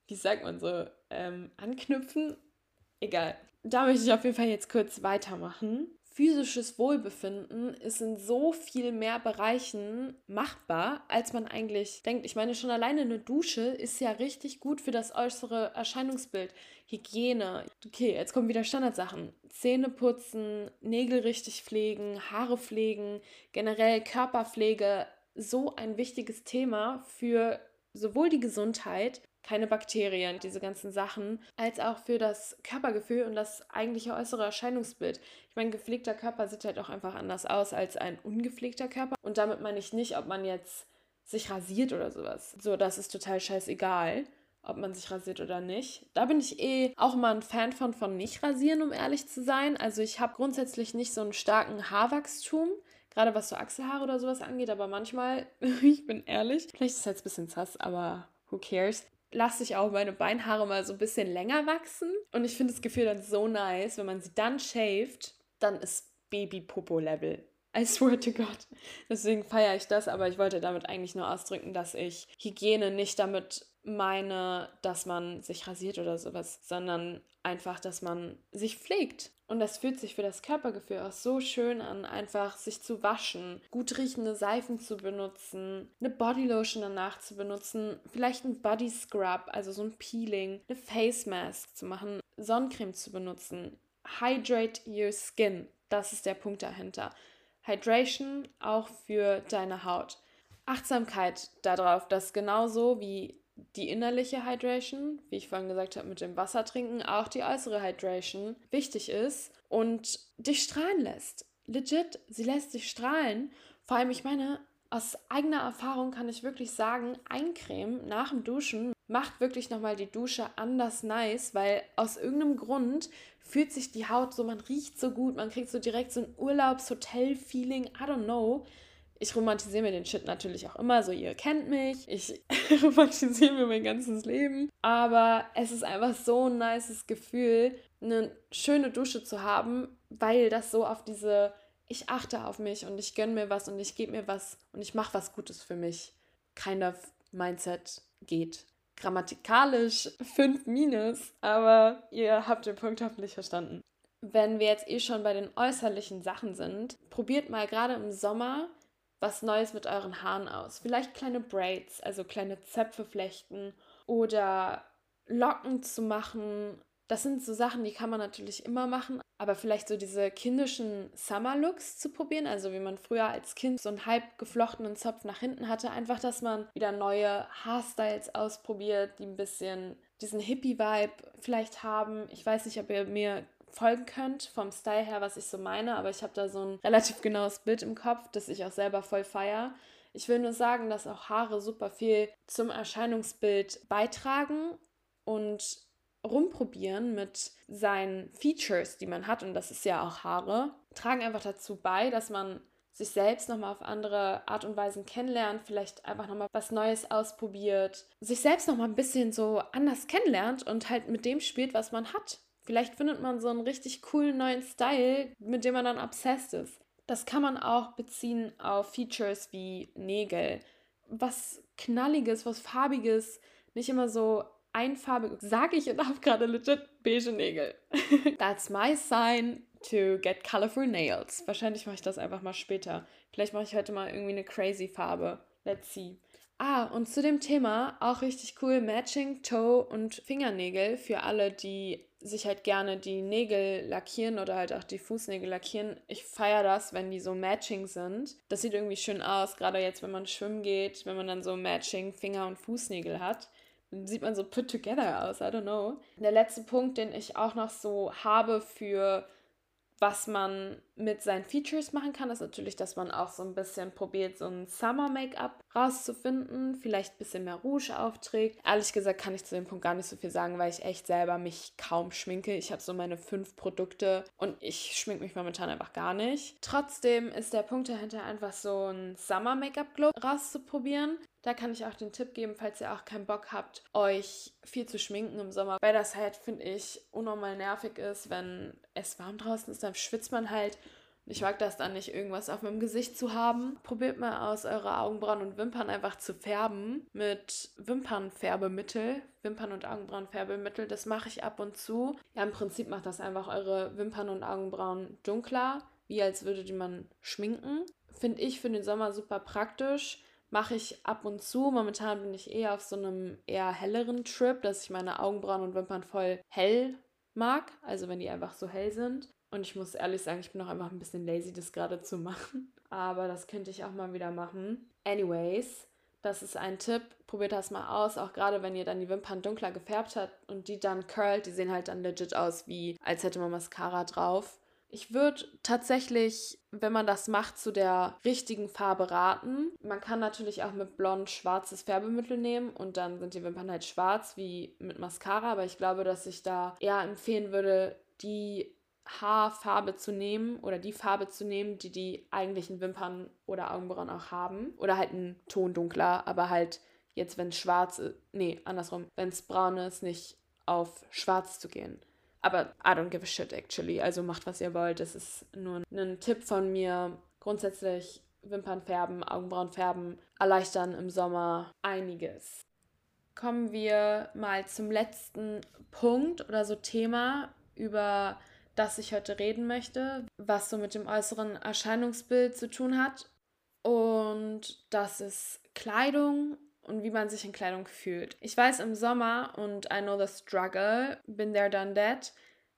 Wie sagt man so? Ähm, anknüpfen? Egal. Da möchte ich auf jeden Fall jetzt kurz weitermachen physisches Wohlbefinden ist in so viel mehr Bereichen machbar, als man eigentlich denkt. Ich meine, schon alleine eine Dusche ist ja richtig gut für das äußere Erscheinungsbild. Hygiene. Okay, jetzt kommen wieder Standardsachen. Zähne putzen, Nägel richtig pflegen, Haare pflegen, generell Körperpflege. So ein wichtiges Thema für sowohl die Gesundheit keine Bakterien, diese ganzen Sachen, als auch für das Körpergefühl und das eigentliche äußere Erscheinungsbild. Ich meine, gepflegter Körper sieht halt auch einfach anders aus als ein ungepflegter Körper. Und damit meine ich nicht, ob man jetzt sich rasiert oder sowas. So, das ist total scheißegal, ob man sich rasiert oder nicht. Da bin ich eh auch mal ein Fan von, von nicht rasieren, um ehrlich zu sein. Also ich habe grundsätzlich nicht so einen starken Haarwachstum gerade was so Achselhaare oder sowas angeht, aber manchmal, (laughs) ich bin ehrlich, vielleicht ist es jetzt ein bisschen sass, aber who cares? Lasse ich auch meine Beinhaare mal so ein bisschen länger wachsen. Und ich finde das Gefühl dann so nice, wenn man sie dann shaved, dann ist Baby-Popo-Level. I swear to God. Deswegen feiere ich das, aber ich wollte damit eigentlich nur ausdrücken, dass ich Hygiene nicht damit meine, dass man sich rasiert oder sowas, sondern einfach, dass man sich pflegt. Und das fühlt sich für das Körpergefühl auch so schön an, einfach sich zu waschen, gut riechende Seifen zu benutzen, eine Bodylotion danach zu benutzen, vielleicht ein Body Scrub, also so ein Peeling, eine Face Mask zu machen, Sonnencreme zu benutzen. Hydrate your skin, das ist der Punkt dahinter. Hydration auch für deine Haut. Achtsamkeit darauf, dass genauso wie die innerliche Hydration, wie ich vorhin gesagt habe, mit dem Wasser trinken, auch die äußere Hydration wichtig ist und dich strahlen lässt. Legit, sie lässt dich strahlen. Vor allem, ich meine, aus eigener Erfahrung kann ich wirklich sagen, Eincremen nach dem Duschen macht wirklich nochmal die Dusche anders nice, weil aus irgendeinem Grund fühlt sich die Haut so, man riecht so gut, man kriegt so direkt so ein Urlaubs-Hotel-Feeling, I don't know ich romantisiere mir den Shit natürlich auch immer, so ihr kennt mich, ich (laughs) romantisiere mir mein ganzes Leben, aber es ist einfach so ein nices Gefühl, eine schöne Dusche zu haben, weil das so auf diese ich achte auf mich und ich gönne mir was und ich gebe mir was und ich mache was Gutes für mich. Kind of Mindset geht. Grammatikalisch 5 minus, aber ihr habt den Punkt hoffentlich verstanden. Wenn wir jetzt eh schon bei den äußerlichen Sachen sind, probiert mal gerade im Sommer was Neues mit euren Haaren aus. Vielleicht kleine Braids, also kleine Zöpfe flechten oder Locken zu machen. Das sind so Sachen, die kann man natürlich immer machen, aber vielleicht so diese kindischen Summer-Looks zu probieren, also wie man früher als Kind so einen halb geflochtenen Zopf nach hinten hatte, einfach, dass man wieder neue Haarstyles ausprobiert, die ein bisschen diesen Hippie-Vibe vielleicht haben. Ich weiß nicht, ob ihr mir folgen könnt, vom Style her, was ich so meine, aber ich habe da so ein relativ genaues Bild im Kopf, das ich auch selber voll feier. Ich will nur sagen, dass auch Haare super viel zum Erscheinungsbild beitragen und rumprobieren mit seinen Features, die man hat, und das ist ja auch Haare, tragen einfach dazu bei, dass man sich selbst nochmal auf andere Art und Weisen kennenlernt, vielleicht einfach nochmal was Neues ausprobiert, sich selbst nochmal ein bisschen so anders kennenlernt und halt mit dem spielt, was man hat. Vielleicht findet man so einen richtig coolen neuen Style, mit dem man dann obsessed ist. Das kann man auch beziehen auf Features wie Nägel. Was Knalliges, was Farbiges, nicht immer so einfarbig, sage ich und (laughs) habe gerade legit beige Nägel. (laughs) That's my sign to get colorful nails. Wahrscheinlich mache ich das einfach mal später. Vielleicht mache ich heute mal irgendwie eine crazy Farbe. Let's see. Ah, und zu dem Thema auch richtig cool Matching Toe und Fingernägel für alle, die sich halt gerne die Nägel lackieren oder halt auch die Fußnägel lackieren. Ich feiere das, wenn die so matching sind. Das sieht irgendwie schön aus, gerade jetzt, wenn man schwimmen geht, wenn man dann so matching Finger- und Fußnägel hat. Dann sieht man so put together aus, I don't know. Der letzte Punkt, den ich auch noch so habe für was man mit seinen Features machen kann, ist natürlich, dass man auch so ein bisschen probiert, so ein Summer-Make-up rauszufinden, vielleicht ein bisschen mehr Rouge aufträgt. Ehrlich gesagt kann ich zu dem Punkt gar nicht so viel sagen, weil ich echt selber mich kaum schminke. Ich habe so meine fünf Produkte und ich schminke mich momentan einfach gar nicht. Trotzdem ist der Punkt dahinter einfach so ein Summer-Make-up-Glow rauszuprobieren. Da kann ich auch den Tipp geben, falls ihr auch keinen Bock habt, euch viel zu schminken im Sommer, weil das halt, finde ich, unnormal nervig ist, wenn es warm draußen ist, dann schwitzt man halt. Ich mag das dann nicht, irgendwas auf meinem Gesicht zu haben. Probiert mal aus, eure Augenbrauen und Wimpern einfach zu färben mit Wimpernfärbemittel. Wimpern- und Augenbrauenfärbemittel. Das mache ich ab und zu. Ja, im Prinzip macht das einfach eure Wimpern und Augenbrauen dunkler, wie als würde man schminken. Finde ich für den Sommer super praktisch mache ich ab und zu. Momentan bin ich eher auf so einem eher helleren Trip, dass ich meine Augenbrauen und Wimpern voll hell mag. Also wenn die einfach so hell sind. Und ich muss ehrlich sagen, ich bin auch einfach ein bisschen lazy, das gerade zu machen. (laughs) Aber das könnte ich auch mal wieder machen. Anyways, das ist ein Tipp. Probiert das mal aus. Auch gerade wenn ihr dann die Wimpern dunkler gefärbt habt und die dann curlt, die sehen halt dann legit aus, wie als hätte man Mascara drauf. Ich würde tatsächlich, wenn man das macht, zu der richtigen Farbe raten. Man kann natürlich auch mit blond schwarzes Färbemittel nehmen und dann sind die Wimpern halt schwarz wie mit Mascara, aber ich glaube, dass ich da eher empfehlen würde, die Haarfarbe zu nehmen oder die Farbe zu nehmen, die die eigentlichen Wimpern oder Augenbrauen auch haben. Oder halt einen Ton dunkler, aber halt jetzt, wenn es schwarz ist, nee, andersrum, wenn es braun ist, nicht auf schwarz zu gehen. Aber I don't give a shit actually. Also macht, was ihr wollt. Das ist nur ein Tipp von mir. Grundsätzlich Wimpern färben, Augenbrauen färben erleichtern im Sommer einiges. Kommen wir mal zum letzten Punkt oder so Thema, über das ich heute reden möchte, was so mit dem äußeren Erscheinungsbild zu tun hat. Und das ist Kleidung und wie man sich in Kleidung fühlt. Ich weiß im Sommer und I know the struggle, been there, done that,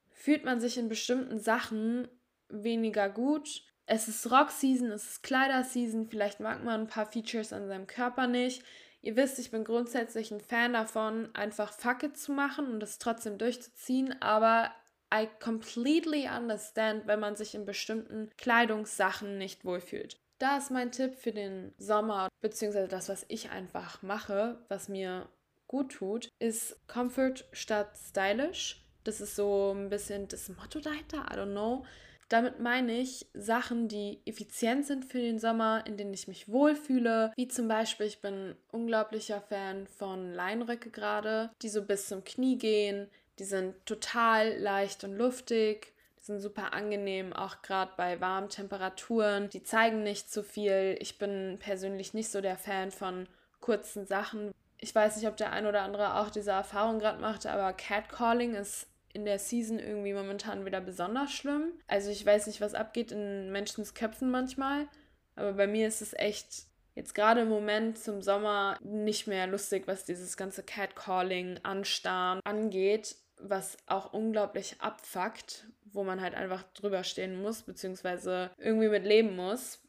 fühlt man sich in bestimmten Sachen weniger gut. Es ist Rock-Season, es ist Kleider-Season, vielleicht mag man ein paar Features an seinem Körper nicht. Ihr wisst, ich bin grundsätzlich ein Fan davon, einfach Facke zu machen und es trotzdem durchzuziehen, aber I completely understand, wenn man sich in bestimmten Kleidungssachen nicht wohlfühlt. Da ist mein Tipp für den Sommer, beziehungsweise das, was ich einfach mache, was mir gut tut, ist Comfort statt Stylish. Das ist so ein bisschen das Motto dahinter, I don't know. Damit meine ich Sachen, die effizient sind für den Sommer, in denen ich mich wohlfühle. Wie zum Beispiel, ich bin unglaublicher Fan von Leinröcke gerade, die so bis zum Knie gehen. Die sind total leicht und luftig sind super angenehm, auch gerade bei warmen Temperaturen. Die zeigen nicht zu viel. Ich bin persönlich nicht so der Fan von kurzen Sachen. Ich weiß nicht, ob der ein oder andere auch diese Erfahrung gerade macht, aber Catcalling ist in der Season irgendwie momentan wieder besonders schlimm. Also ich weiß nicht, was abgeht in Menschens Köpfen manchmal, aber bei mir ist es echt jetzt gerade im Moment zum Sommer nicht mehr lustig, was dieses ganze Catcalling, Anstarren angeht, was auch unglaublich abfuckt, wo man halt einfach drüber stehen muss, beziehungsweise irgendwie mit leben muss.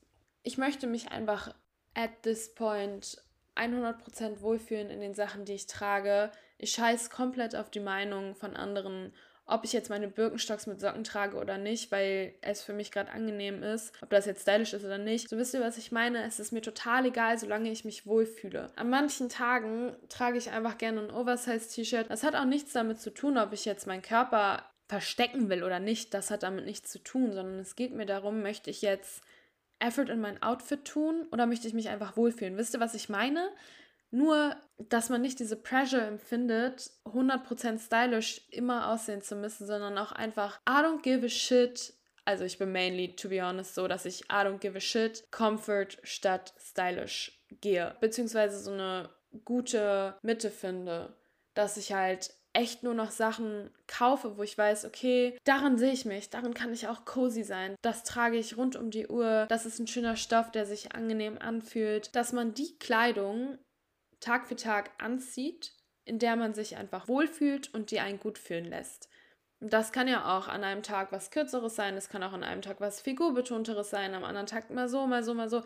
Ich möchte mich einfach at this point 100% wohlfühlen in den Sachen, die ich trage. Ich scheiß komplett auf die Meinung von anderen, ob ich jetzt meine Birkenstocks mit Socken trage oder nicht, weil es für mich gerade angenehm ist, ob das jetzt stylisch ist oder nicht. So wisst ihr, was ich meine? Es ist mir total egal, solange ich mich wohlfühle. An manchen Tagen trage ich einfach gerne ein Oversize-T-Shirt. Das hat auch nichts damit zu tun, ob ich jetzt meinen Körper verstecken will oder nicht. Das hat damit nichts zu tun, sondern es geht mir darum, möchte ich jetzt Effort in mein Outfit tun oder möchte ich mich einfach wohlfühlen? Wisst ihr, was ich meine? Nur, dass man nicht diese Pressure empfindet, 100% stylisch immer aussehen zu müssen, sondern auch einfach, I don't give a shit. Also ich bin mainly, to be honest, so, dass ich I don't give a shit, Comfort statt stylish gehe. Beziehungsweise so eine gute Mitte finde dass ich halt echt nur noch Sachen kaufe, wo ich weiß, okay, daran sehe ich mich, darin kann ich auch cozy sein. Das trage ich rund um die Uhr. Das ist ein schöner Stoff, der sich angenehm anfühlt. Dass man die Kleidung Tag für Tag anzieht, in der man sich einfach wohlfühlt und die einen gut fühlen lässt. Das kann ja auch an einem Tag was Kürzeres sein, es kann auch an einem Tag was Figurbetonteres sein, am anderen Tag mal so, mal so, mal so.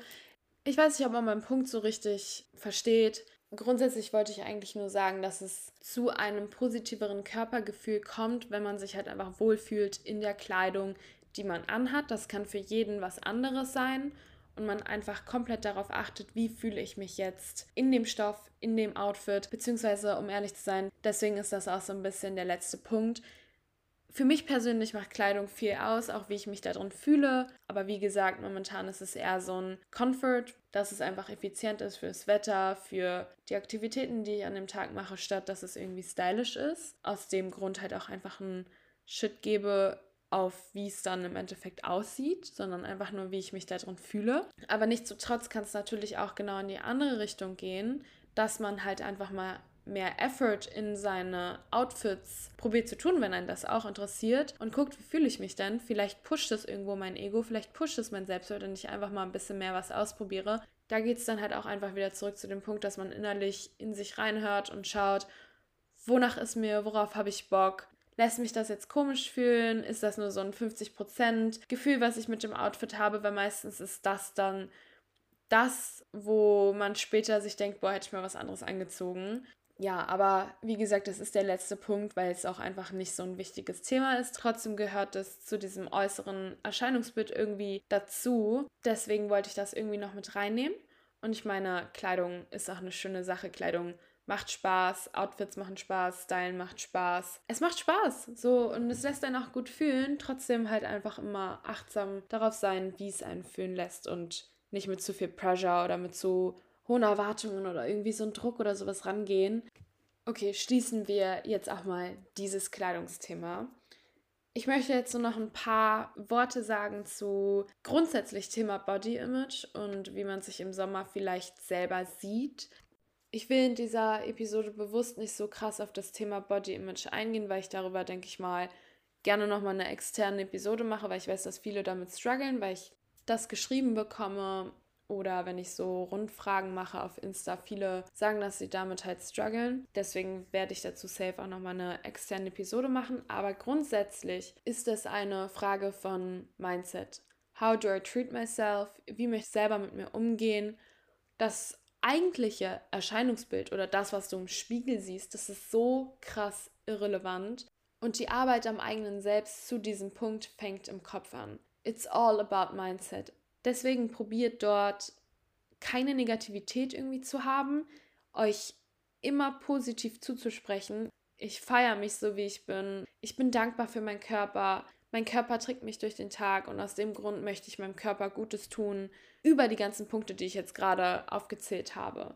Ich weiß nicht, ob man meinen Punkt so richtig versteht. Grundsätzlich wollte ich eigentlich nur sagen, dass es zu einem positiveren Körpergefühl kommt, wenn man sich halt einfach wohlfühlt in der Kleidung, die man anhat. Das kann für jeden was anderes sein und man einfach komplett darauf achtet, wie fühle ich mich jetzt in dem Stoff, in dem Outfit, beziehungsweise um ehrlich zu sein, deswegen ist das auch so ein bisschen der letzte Punkt für mich persönlich macht Kleidung viel aus, auch wie ich mich darin fühle. Aber wie gesagt, momentan ist es eher so ein Comfort, dass es einfach effizient ist fürs Wetter, für die Aktivitäten, die ich an dem Tag mache, statt dass es irgendwie stylisch ist. Aus dem Grund halt auch einfach einen Shit gebe auf, wie es dann im Endeffekt aussieht, sondern einfach nur, wie ich mich darin fühle. Aber nichtsdestotrotz kann es natürlich auch genau in die andere Richtung gehen, dass man halt einfach mal mehr Effort in seine Outfits probiert zu tun, wenn einen das auch interessiert und guckt, wie fühle ich mich denn? Vielleicht pusht es irgendwo mein Ego, vielleicht pusht es mein Selbstwert und ich einfach mal ein bisschen mehr was ausprobiere. Da geht es dann halt auch einfach wieder zurück zu dem Punkt, dass man innerlich in sich reinhört und schaut, wonach ist mir, worauf habe ich Bock, lässt mich das jetzt komisch fühlen? Ist das nur so ein 50% Gefühl, was ich mit dem Outfit habe? Weil meistens ist das dann das, wo man später sich denkt, boah, hätte ich mal was anderes angezogen. Ja, aber wie gesagt, das ist der letzte Punkt, weil es auch einfach nicht so ein wichtiges Thema ist. Trotzdem gehört es zu diesem äußeren Erscheinungsbild irgendwie dazu. Deswegen wollte ich das irgendwie noch mit reinnehmen. Und ich meine, Kleidung ist auch eine schöne Sache. Kleidung macht Spaß, Outfits machen Spaß, Stylen macht Spaß. Es macht Spaß, so und es lässt einen auch gut fühlen. Trotzdem halt einfach immer achtsam darauf sein, wie es einen fühlen lässt und nicht mit zu viel Pressure oder mit zu hohen Erwartungen oder irgendwie so ein Druck oder sowas rangehen. Okay, schließen wir jetzt auch mal dieses Kleidungsthema. Ich möchte jetzt nur noch ein paar Worte sagen zu grundsätzlich Thema Body Image und wie man sich im Sommer vielleicht selber sieht. Ich will in dieser Episode bewusst nicht so krass auf das Thema Body Image eingehen, weil ich darüber, denke ich mal, gerne nochmal eine externe Episode mache, weil ich weiß, dass viele damit strugglen, weil ich das geschrieben bekomme oder wenn ich so Rundfragen mache auf Insta, viele sagen, dass sie damit halt strugglen. Deswegen werde ich dazu safe auch nochmal eine externe Episode machen. Aber grundsätzlich ist es eine Frage von Mindset. How do I treat myself? Wie möchte ich selber mit mir umgehen? Das eigentliche Erscheinungsbild oder das, was du im Spiegel siehst, das ist so krass irrelevant. Und die Arbeit am eigenen Selbst zu diesem Punkt fängt im Kopf an. It's all about mindset. Deswegen probiert dort keine Negativität irgendwie zu haben, euch immer positiv zuzusprechen. Ich feiere mich so, wie ich bin. Ich bin dankbar für meinen Körper. Mein Körper trägt mich durch den Tag und aus dem Grund möchte ich meinem Körper Gutes tun, über die ganzen Punkte, die ich jetzt gerade aufgezählt habe.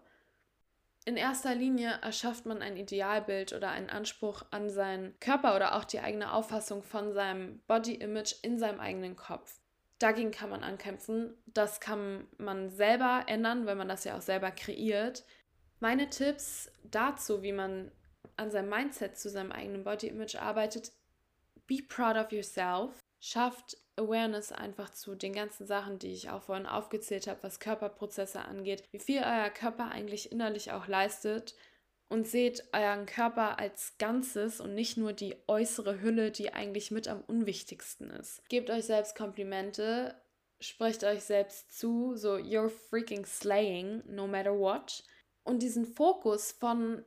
In erster Linie erschafft man ein Idealbild oder einen Anspruch an seinen Körper oder auch die eigene Auffassung von seinem Body Image in seinem eigenen Kopf dagegen kann man ankämpfen. Das kann man selber ändern, wenn man das ja auch selber kreiert. Meine Tipps dazu, wie man an seinem Mindset zu seinem eigenen Body Image arbeitet, be proud of yourself. Schafft Awareness einfach zu den ganzen Sachen, die ich auch vorhin aufgezählt habe, was Körperprozesse angeht, wie viel euer Körper eigentlich innerlich auch leistet und seht euren Körper als Ganzes und nicht nur die äußere Hülle, die eigentlich mit am unwichtigsten ist. Gebt euch selbst Komplimente, sprecht euch selbst zu, so you're freaking slaying, no matter what. Und diesen Fokus von,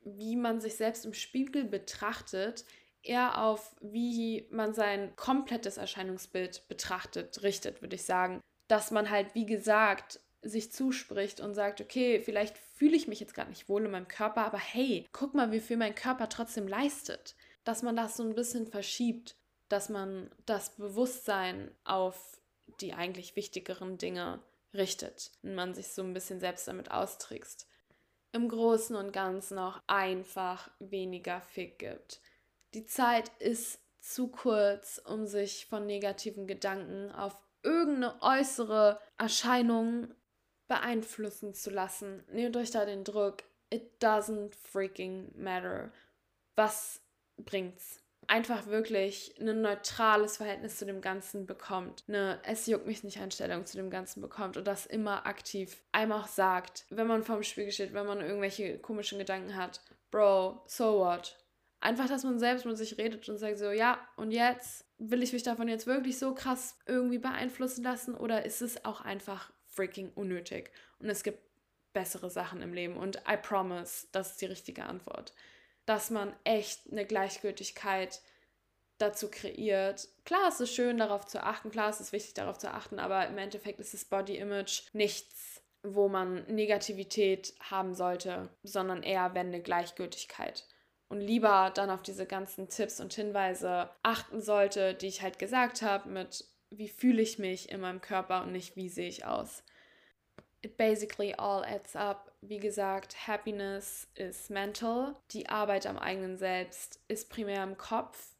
wie man sich selbst im Spiegel betrachtet, eher auf, wie man sein komplettes Erscheinungsbild betrachtet, richtet, würde ich sagen. Dass man halt, wie gesagt, sich zuspricht und sagt, okay, vielleicht fühle ich mich jetzt gar nicht wohl in meinem Körper, aber hey, guck mal, wie viel mein Körper trotzdem leistet. Dass man das so ein bisschen verschiebt, dass man das Bewusstsein auf die eigentlich wichtigeren Dinge richtet und man sich so ein bisschen selbst damit austrickst. Im Großen und Ganzen auch einfach weniger Fick gibt. Die Zeit ist zu kurz, um sich von negativen Gedanken auf irgendeine äußere Erscheinung beeinflussen zu lassen. Nehmt euch da den Druck. it doesn't freaking matter. Was bringt's? Einfach wirklich ein neutrales Verhältnis zu dem Ganzen bekommt. Eine Es juckt mich nicht Einstellung zu dem Ganzen bekommt und das immer aktiv einem auch sagt, wenn man vorm Spiegel steht, wenn man irgendwelche komischen Gedanken hat. Bro, so what? Einfach, dass man selbst mit sich redet und sagt so, ja, und jetzt will ich mich davon jetzt wirklich so krass irgendwie beeinflussen lassen oder ist es auch einfach freaking unnötig? Und es gibt bessere Sachen im Leben und I promise, das ist die richtige Antwort. Dass man echt eine Gleichgültigkeit dazu kreiert. Klar, es ist schön, darauf zu achten, klar, es ist wichtig, darauf zu achten, aber im Endeffekt ist das Body Image nichts, wo man Negativität haben sollte, sondern eher, wenn eine Gleichgültigkeit und lieber dann auf diese ganzen Tipps und Hinweise achten sollte, die ich halt gesagt habe, mit wie fühle ich mich in meinem Körper und nicht wie sehe ich aus. It basically all adds up. Wie gesagt, Happiness is mental. Die Arbeit am eigenen Selbst ist primär im Kopf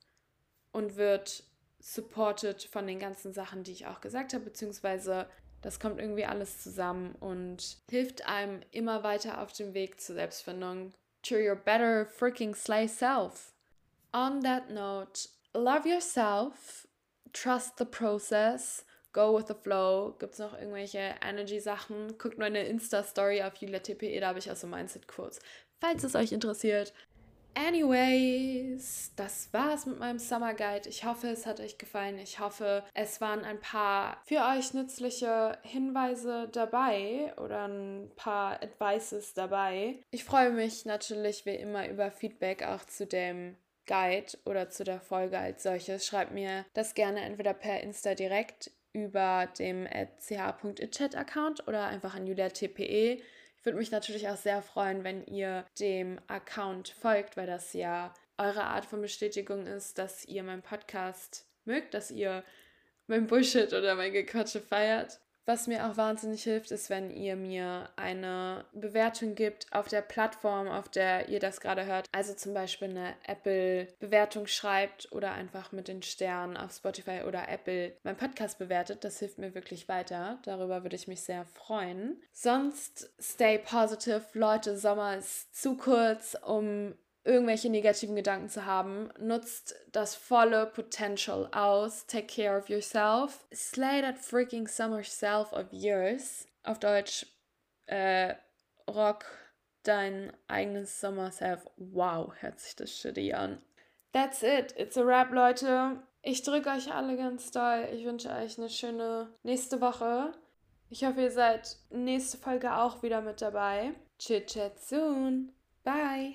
und wird supported von den ganzen Sachen, die ich auch gesagt habe, beziehungsweise das kommt irgendwie alles zusammen und hilft einem immer weiter auf dem Weg zur Selbstfindung to your better freaking slay self. On that note, love yourself, trust the process, go with the flow. Gibt es noch irgendwelche Energy-Sachen? Guckt meine Insta-Story auf julia.tpe, da habe ich auch so Mindset-Quotes. Falls es euch interessiert, Anyways, das war's mit meinem Summer Guide. Ich hoffe, es hat euch gefallen. Ich hoffe, es waren ein paar für euch nützliche Hinweise dabei oder ein paar Advices dabei. Ich freue mich natürlich wie immer über Feedback auch zu dem Guide oder zu der Folge als solches. Schreibt mir das gerne entweder per Insta direkt über dem ch.itchat-Account oder einfach an julia.tpe. Würde mich natürlich auch sehr freuen, wenn ihr dem Account folgt, weil das ja eure Art von Bestätigung ist, dass ihr meinen Podcast mögt, dass ihr mein Bullshit oder mein Gequatsche feiert. Was mir auch wahnsinnig hilft, ist, wenn ihr mir eine Bewertung gibt auf der Plattform, auf der ihr das gerade hört. Also zum Beispiel eine Apple-Bewertung schreibt oder einfach mit den Sternen auf Spotify oder Apple meinen Podcast bewertet. Das hilft mir wirklich weiter. Darüber würde ich mich sehr freuen. Sonst stay positive. Leute, Sommer ist zu kurz, um irgendwelche negativen Gedanken zu haben. Nutzt das volle Potential aus. Take care of yourself. Slay that freaking summer self of yours. Auf Deutsch, äh, rock dein eigenes Summer Self. Wow, hört sich das shitty an. That's it. It's a wrap, Leute. Ich drücke euch alle ganz doll. Ich wünsche euch eine schöne nächste Woche. Ich hoffe, ihr seid nächste Folge auch wieder mit dabei. Chit chat soon. Bye.